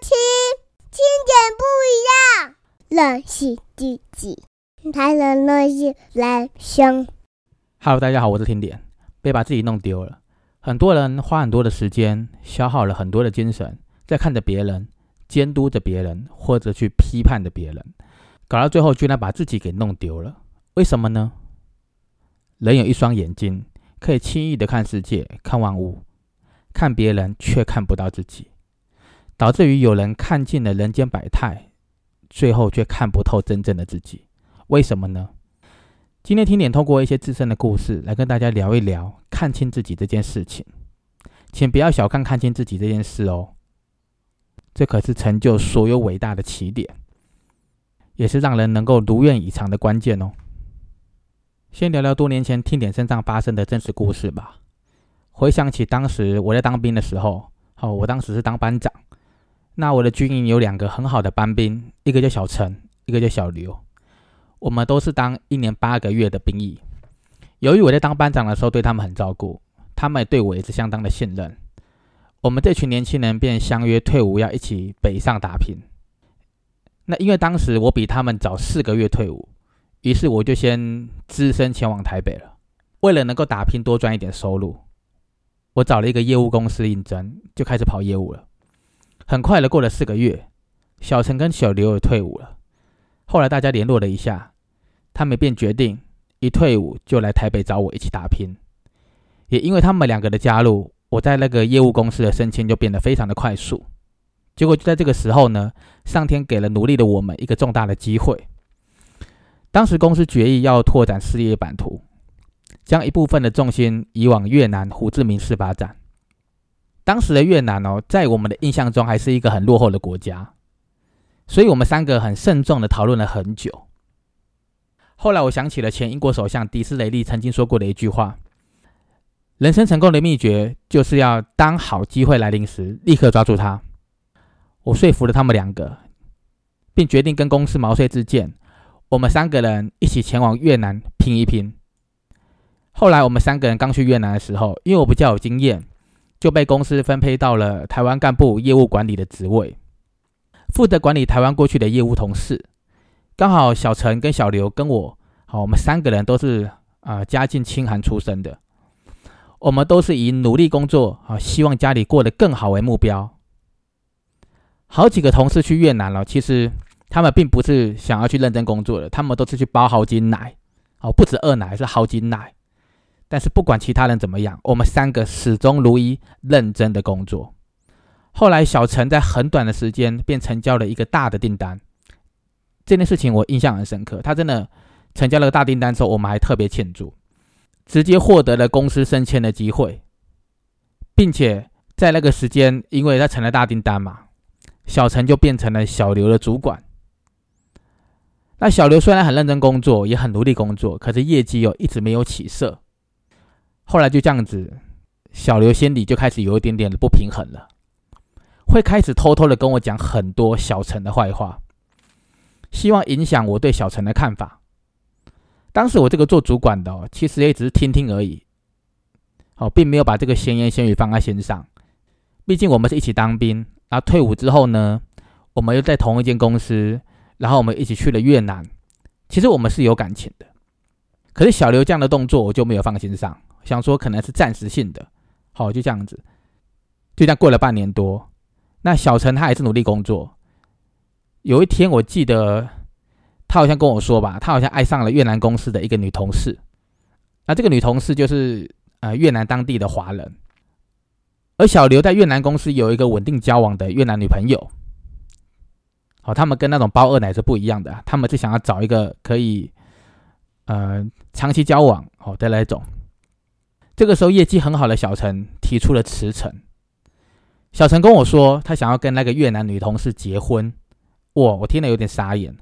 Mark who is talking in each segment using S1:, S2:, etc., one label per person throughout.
S1: 听，听点不一样，认识自己，才能认识人生。
S2: Hello，大家好，我是听点。别把自己弄丢了。很多人花很多的时间，消耗了很多的精神，在看着别人、监督着别人，或者去批判着别人，搞到最后居然把自己给弄丢了。为什么呢？人有一双眼睛，可以轻易的看世界、看万物，看别人却看不到自己，导致于有人看尽了人间百态，最后却看不透真正的自己。为什么呢？今天听点透过一些自身的故事来跟大家聊一聊看清自己这件事情，请不要小看看清自己这件事哦，这可是成就所有伟大的起点，也是让人能够如愿以偿的关键哦。先聊聊多年前听点身上发生的真实故事吧。回想起当时我在当兵的时候，哦，我当时是当班长，那我的军营有两个很好的班兵，一个叫小陈，一个叫小刘。我们都是当一年八个月的兵役。由于我在当班长的时候对他们很照顾，他们也对我也是相当的信任。我们这群年轻人便相约退伍要一起北上打拼。那因为当时我比他们早四个月退伍，于是我就先只身前往台北了。为了能够打拼多赚一点收入，我找了一个业务公司应征，就开始跑业务了。很快的过了四个月，小陈跟小刘也退伍了。后来大家联络了一下。他们便决定一退伍就来台北找我一起打拼，也因为他们两个的加入，我在那个业务公司的升迁就变得非常的快速。结果就在这个时候呢，上天给了努力的我们一个重大的机会。当时公司决议要拓展事业版图，将一部分的重心移往越南胡志明市发展。当时的越南哦，在我们的印象中还是一个很落后的国家，所以我们三个很慎重的讨论了很久。后来我想起了前英国首相迪斯雷利曾经说过的一句话：“人生成功的秘诀就是要当好机会来临时，立刻抓住它。”我说服了他们两个，并决定跟公司毛遂自荐，我们三个人一起前往越南拼一拼。后来我们三个人刚去越南的时候，因为我比较有经验，就被公司分配到了台湾干部业务管理的职位，负责管理台湾过去的业务同事。刚好小陈跟小刘跟我，好，我们三个人都是啊、家境清寒出身的，我们都是以努力工作啊，希望家里过得更好为目标。好几个同事去越南了，其实他们并不是想要去认真工作的，他们都是去包好几奶，哦，不止二奶，是好几奶。但是不管其他人怎么样，我们三个始终如一，认真的工作。后来小陈在很短的时间便成交了一个大的订单。这件事情我印象很深刻，他真的成交了个大订单之后，我们还特别庆祝，直接获得了公司升迁的机会，并且在那个时间，因为他成了大订单嘛，小陈就变成了小刘的主管。那小刘虽然很认真工作，也很努力工作，可是业绩又一直没有起色。后来就这样子，小刘心里就开始有一点点的不平衡了，会开始偷偷的跟我讲很多小陈的坏话。希望影响我对小陈的看法。当时我这个做主管的哦，其实也只是听听而已，哦，并没有把这个闲言闲语放在心上。毕竟我们是一起当兵，然后退伍之后呢，我们又在同一间公司，然后我们一起去了越南。其实我们是有感情的，可是小刘这样的动作我就没有放心上，想说可能是暂时性的。好，就这样子，就这样过了半年多。那小陈他还是努力工作。有一天，我记得他好像跟我说吧，他好像爱上了越南公司的一个女同事。那这个女同事就是呃越南当地的华人，而小刘在越南公司有一个稳定交往的越南女朋友。好、哦，他们跟那种包二奶是不一样的，他们是想要找一个可以呃长期交往哦的那种。这个时候，业绩很好的小陈提出了辞呈。小陈跟我说，他想要跟那个越南女同事结婚。哇，我听了有点傻眼，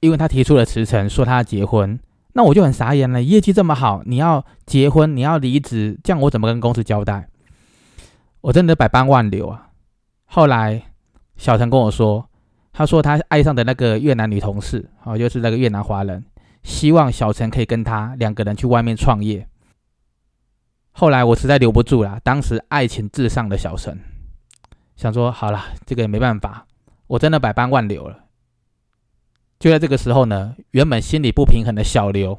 S2: 因为他提出了辞呈，说他要结婚，那我就很傻眼了。业绩这么好，你要结婚，你要离职，这样我怎么跟公司交代？我真的百般挽留啊。后来小陈跟我说，他说他爱上的那个越南女同事，哦，就是那个越南华人，希望小陈可以跟他两个人去外面创业。后来我实在留不住了，当时爱情至上的小陈，想说好了，这个也没办法，我真的百般万流了。就在这个时候呢，原本心里不平衡的小刘，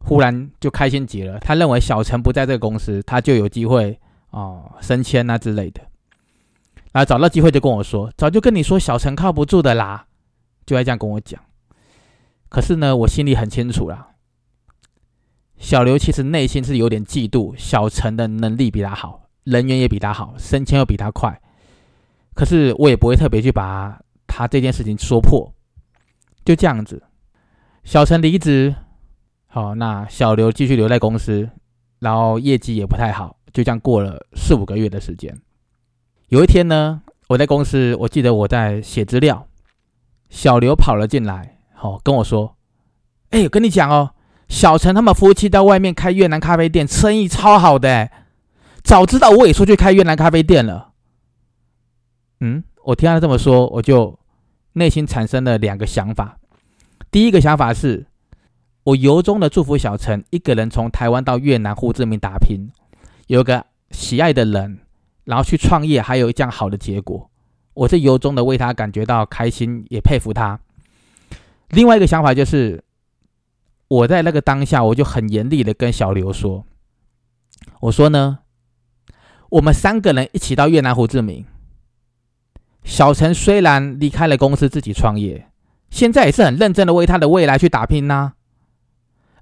S2: 忽然就开心极了。他认为小陈不在这个公司，他就有机会哦升迁啊之类的。然后找到机会就跟我说：“早就跟你说小陈靠不住的啦。”就爱这样跟我讲。可是呢，我心里很清楚啦，小刘其实内心是有点嫉妒小陈的能力比他好，人缘也比他好，升迁又比他快。可是我也不会特别去把他这件事情说破。就这样子，小陈离职，好，那小刘继续留在公司，然后业绩也不太好，就这样过了四五个月的时间。有一天呢，我在公司，我记得我在写资料，小刘跑了进来，好跟我说：“哎，跟你讲哦，小陈他们夫妻在外面开越南咖啡店，生意超好的，早知道我也出去开越南咖啡店了。”嗯，我听他这么说，我就。内心产生了两个想法，第一个想法是，我由衷的祝福小陈一个人从台湾到越南胡志明打拼，有个喜爱的人，然后去创业，还有一这样好的结果，我是由衷的为他感觉到开心，也佩服他。另外一个想法就是，我在那个当下，我就很严厉的跟小刘说，我说呢，我们三个人一起到越南胡志明。小陈虽然离开了公司自己创业，现在也是很认真的为他的未来去打拼呐。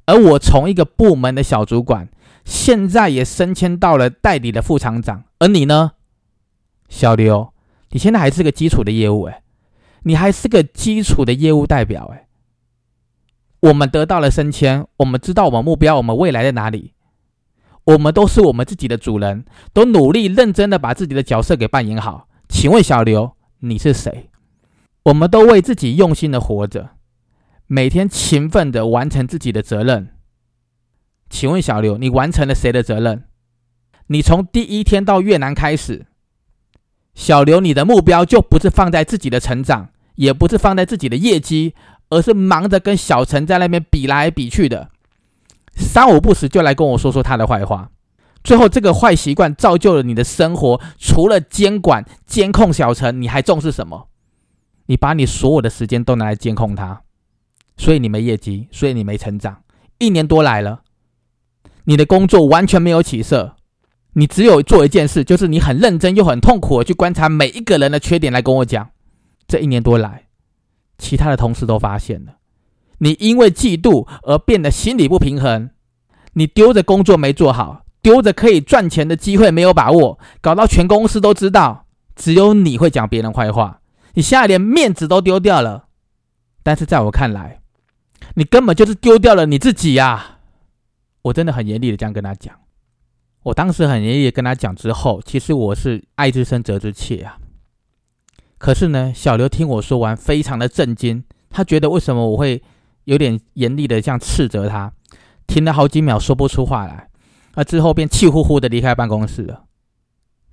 S2: 而我从一个部门的小主管，现在也升迁到了代理的副厂长。而你呢，小刘，你现在还是个基础的业务哎，你还是个基础的业务代表哎。我们得到了升迁，我们知道我们目标，我们未来在哪里，我们都是我们自己的主人，都努力认真的把自己的角色给扮演好。请问小刘，你是谁？我们都为自己用心的活着，每天勤奋的完成自己的责任。请问小刘，你完成了谁的责任？你从第一天到越南开始，小刘，你的目标就不是放在自己的成长，也不是放在自己的业绩，而是忙着跟小陈在那边比来比去的，三五不时就来跟我说说他的坏话。最后，这个坏习惯造就了你的生活。除了监管、监控小陈，你还重视什么？你把你所有的时间都拿来监控他，所以你没业绩，所以你没成长。一年多来了，你的工作完全没有起色。你只有做一件事，就是你很认真又很痛苦的去观察每一个人的缺点，来跟我讲。这一年多来，其他的同事都发现了，你因为嫉妒而变得心理不平衡，你丢着工作没做好。丢着可以赚钱的机会没有把握，搞到全公司都知道，只有你会讲别人坏话，你现在连面子都丢掉了。但是在我看来，你根本就是丢掉了你自己呀！我真的很严厉的这样跟他讲。我当时很严厉的跟他讲之后，其实我是爱之深责之切啊。可是呢，小刘听我说完，非常的震惊，他觉得为什么我会有点严厉的这样斥责他，停了好几秒说不出话来。那之后便气呼呼的离开办公室了。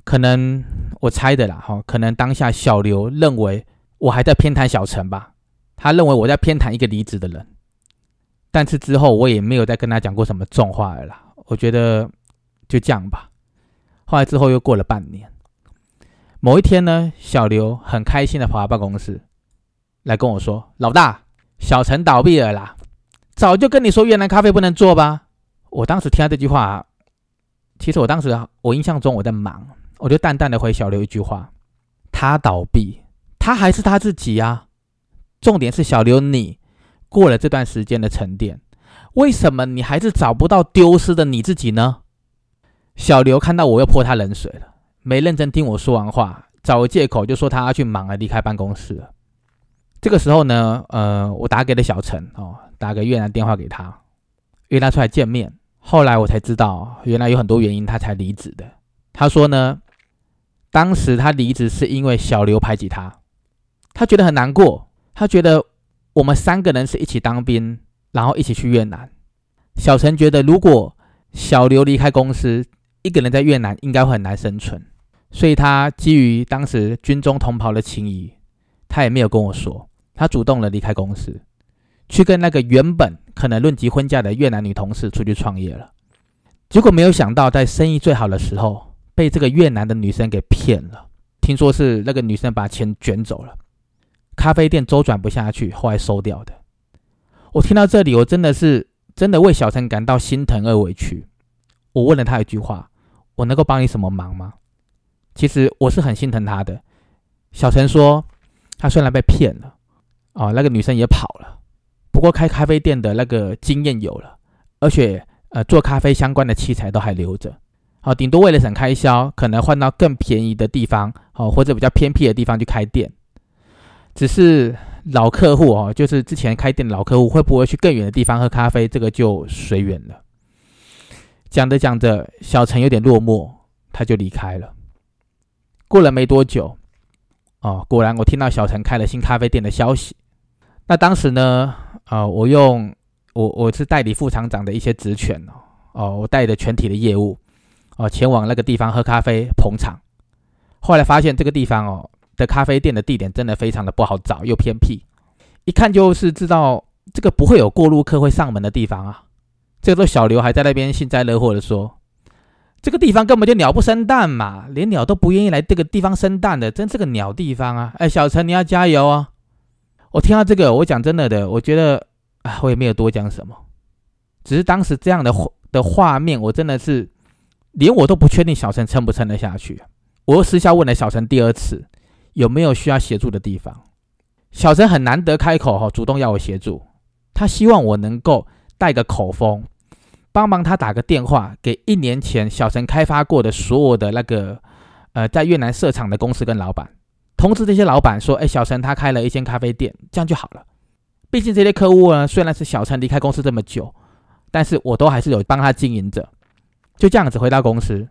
S2: 可能我猜的啦，哈，可能当下小刘认为我还在偏袒小陈吧，他认为我在偏袒一个离职的人。但是之后我也没有再跟他讲过什么重话了啦。我觉得就这样吧。后来之后又过了半年，某一天呢，小刘很开心的跑到办公室来跟我说：“老大，小陈倒闭了啦，早就跟你说越南咖啡不能做吧？”我当时听到这句话。其实我当时，我印象中我在忙，我就淡淡的回小刘一句话：“他倒闭，他还是他自己呀。重点是小刘，你过了这段时间的沉淀，为什么你还是找不到丢失的你自己呢？”小刘看到我又泼他冷水了，没认真听我说完话，找个借口就说他要去忙了，离开办公室了。这个时候呢，呃，我打给了小陈哦，打个越南电话给他，约他出来见面。后来我才知道，原来有很多原因他才离职的。他说呢，当时他离职是因为小刘排挤他，他觉得很难过。他觉得我们三个人是一起当兵，然后一起去越南。小陈觉得如果小刘离开公司，一个人在越南应该会很难生存，所以他基于当时军中同袍的情谊，他也没有跟我说，他主动的离开公司。去跟那个原本可能论及婚嫁的越南女同事出去创业了，结果没有想到，在生意最好的时候被这个越南的女生给骗了。听说是那个女生把钱卷走了，咖啡店周转不下去，后来收掉的。我听到这里，我真的是真的为小陈感到心疼而委屈。我问了他一句话：“我能够帮你什么忙吗？”其实我是很心疼他的。小陈说：“他虽然被骗了，哦，那个女生也跑了，不过开咖啡店的那个经验有了，而且呃，做咖啡相关的器材都还留着。好，顶多为了省开销，可能换到更便宜的地方，哦，或者比较偏僻的地方去开店。只是。”老客户哦，就是之前开店的老客户，会不会去更远的地方喝咖啡？这个就随缘了。讲着讲着，小陈有点落寞，他就离开了。过了没多久，哦，果然我听到小陈开了新咖啡店的消息。那当时呢，啊，我用我我是代理副厂长的一些职权哦，哦，我带着全体的业务哦，前往那个地方喝咖啡捧场。后来发现这个地方哦。的咖啡店的地点真的非常的不好找，又偏僻，一看就是知道这个不会有过路客会上门的地方啊。这个时候小刘还在那边幸灾乐祸的说：“这个地方根本就鸟不生蛋嘛，连鸟都不愿意来这个地方生蛋的，真是个鸟地方啊！”哎，小陈你要加油哦！我听到这个，我讲真的的，我觉得啊，我也没有多讲什么，只是当时这样的的画面，我真的是连我都不确定小陈撑不撑得下去。我又私下问了小陈第二次。有没有需要协助的地方？小陈很难得开口哈，主动要我协助。他希望我能够带个口风，帮忙他打个电话给一年前小陈开发过的所有的那个呃在越南设厂的公司跟老板，通知这些老板说：“哎，小陈他开了一间咖啡店，这样就好了。”毕竟这些客户呢，虽然是小陈离开公司这么久，但是我都还是有帮他经营着。就这样子回到公司，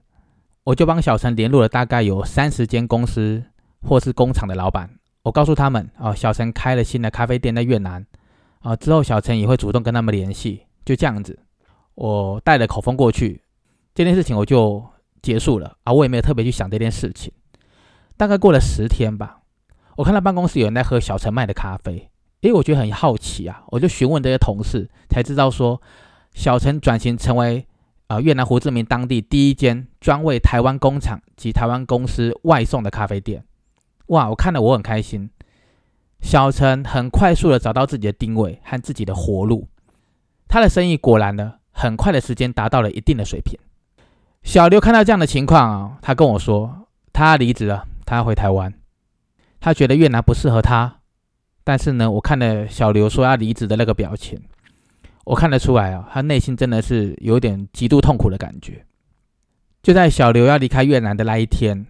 S2: 我就帮小陈联络了大概有三十间公司。或是工厂的老板，我告诉他们啊，小陈开了新的咖啡店在越南啊，之后小陈也会主动跟他们联系，就这样子，我带了口风过去，这件事情我就结束了啊，我也没有特别去想这件事情。大概过了十天吧，我看到办公室有人在喝小陈卖的咖啡，诶，我觉得很好奇啊，我就询问这些同事，才知道说小陈转型成为啊越南胡志明当地第一间专为台湾工厂及台湾公司外送的咖啡店。哇！我看了，我很开心。小陈很快速的找到自己的定位和自己的活路，他的生意果然呢，很快的时间达到了一定的水平。小刘看到这样的情况啊，他跟我说，他离职了，他要回台湾。他觉得越南不适合他，但是呢，我看了小刘说要离职的那个表情，我看得出来啊，他内心真的是有点极度痛苦的感觉。就在小刘要离开越南的那一天。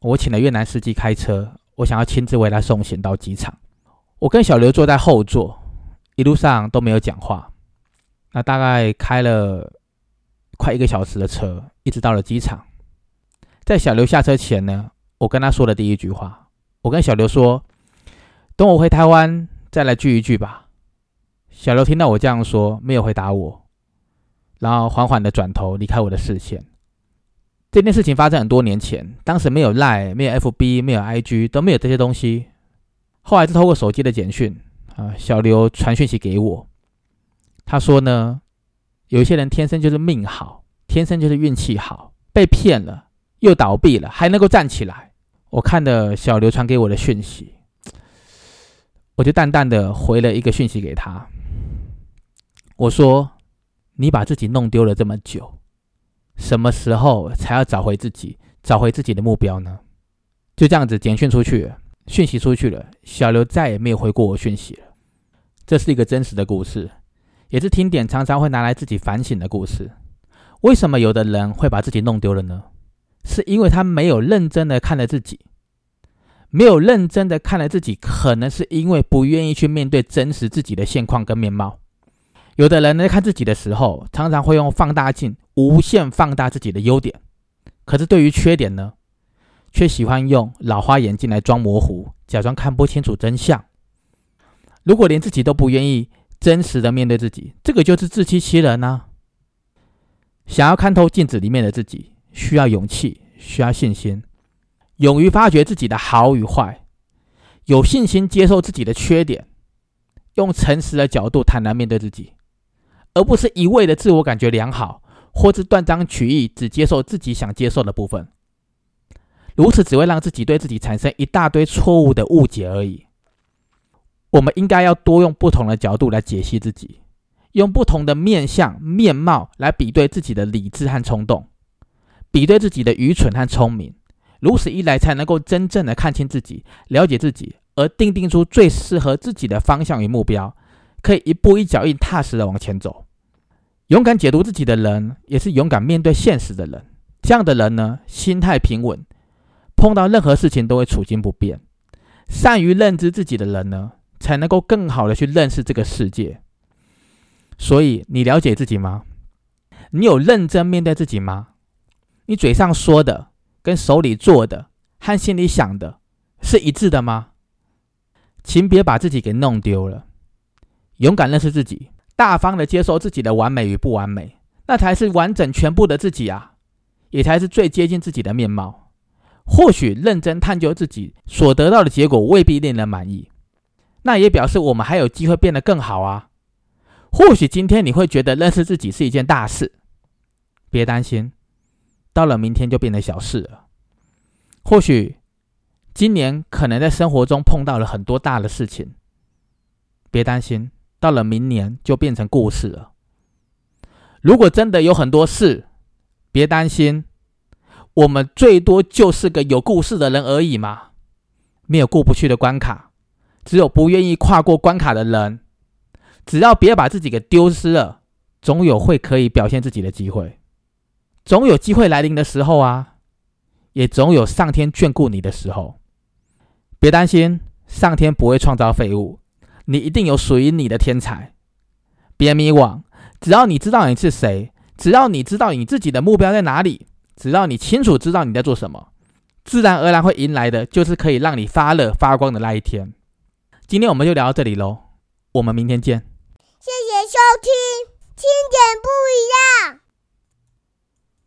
S2: 我请了越南司机开车，我想要亲自为他送行到机场。我跟小刘坐在后座，一路上都没有讲话。那大概开了快一个小时的车，一直到了机场。在小刘下车前呢，我跟他说的第一句话，我跟小刘说：“等我回台湾再来聚一聚吧。”小刘听到我这样说，没有回答我，然后缓缓的转头离开我的视线。这件事情发生很多年前，当时没有 Line，没有 FB，没有 IG，都没有这些东西。后来是透过手机的简讯啊，小刘传讯息给我，他说呢，有些人天生就是命好，天生就是运气好，被骗了又倒闭了，还能够站起来。我看的小刘传给我的讯息，我就淡淡的回了一个讯息给他，我说：“你把自己弄丢了这么久。”什么时候才要找回自己，找回自己的目标呢？就这样子简讯出去，讯息出去了，小刘再也没有回过我讯息了。这是一个真实的故事，也是听点常常会拿来自己反省的故事。为什么有的人会把自己弄丢了呢？是因为他没有认真的看了自己，没有认真的看了自己，可能是因为不愿意去面对真实自己的现况跟面貌。有的人在看自己的时候，常常会用放大镜无限放大自己的优点，可是对于缺点呢，却喜欢用老花眼镜来装模糊，假装看不清楚真相。如果连自己都不愿意真实的面对自己，这个就是自欺欺人呢。想要看透镜子里面的自己，需要勇气，需要信心，勇于发掘自己的好与坏，有信心接受自己的缺点，用诚实的角度坦然面对自己。而不是一味的自我感觉良好，或是断章取义，只接受自己想接受的部分。如此只会让自己对自己产生一大堆错误的误解而已。我们应该要多用不同的角度来解析自己，用不同的面相、面貌来比对自己的理智和冲动，比对自己的愚蠢和聪明。如此一来，才能够真正的看清自己，了解自己，而定定出最适合自己的方向与目标，可以一步一脚印踏实的往前走。勇敢解读自己的人，也是勇敢面对现实的人。这样的人呢，心态平稳，碰到任何事情都会处惊不变。善于认知自己的人呢，才能够更好的去认识这个世界。所以，你了解自己吗？你有认真面对自己吗？你嘴上说的。跟手里做的和心里想的是一致的吗？请别把自己给弄丢了。勇敢认识自己，大方的接受自己的完美与不完美，那才是完整全部的自己啊，也才是最接近自己的面貌。或许认真探究自己所得到的结果未必令人满意，那也表示我们还有机会变得更好啊。或许今天你会觉得认识自己是一件大事，别担心。到了明天就变成小事了。或许今年可能在生活中碰到了很多大的事情，别担心，到了明年就变成故事了。如果真的有很多事，别担心，我们最多就是个有故事的人而已嘛。没有过不去的关卡，只有不愿意跨过关卡的人。只要别把自己给丢失了，总有会可以表现自己的机会。总有机会来临的时候啊，也总有上天眷顾你的时候。别担心，上天不会创造废物，你一定有属于你的天才。别迷惘，只要你知道你是谁，只要你知道你自己的目标在哪里，只要你清楚知道你在做什么，自然而然会迎来的就是可以让你发热发光的那一天。今天我们就聊到这里喽我们明天见。
S1: 谢谢收听经典不一样。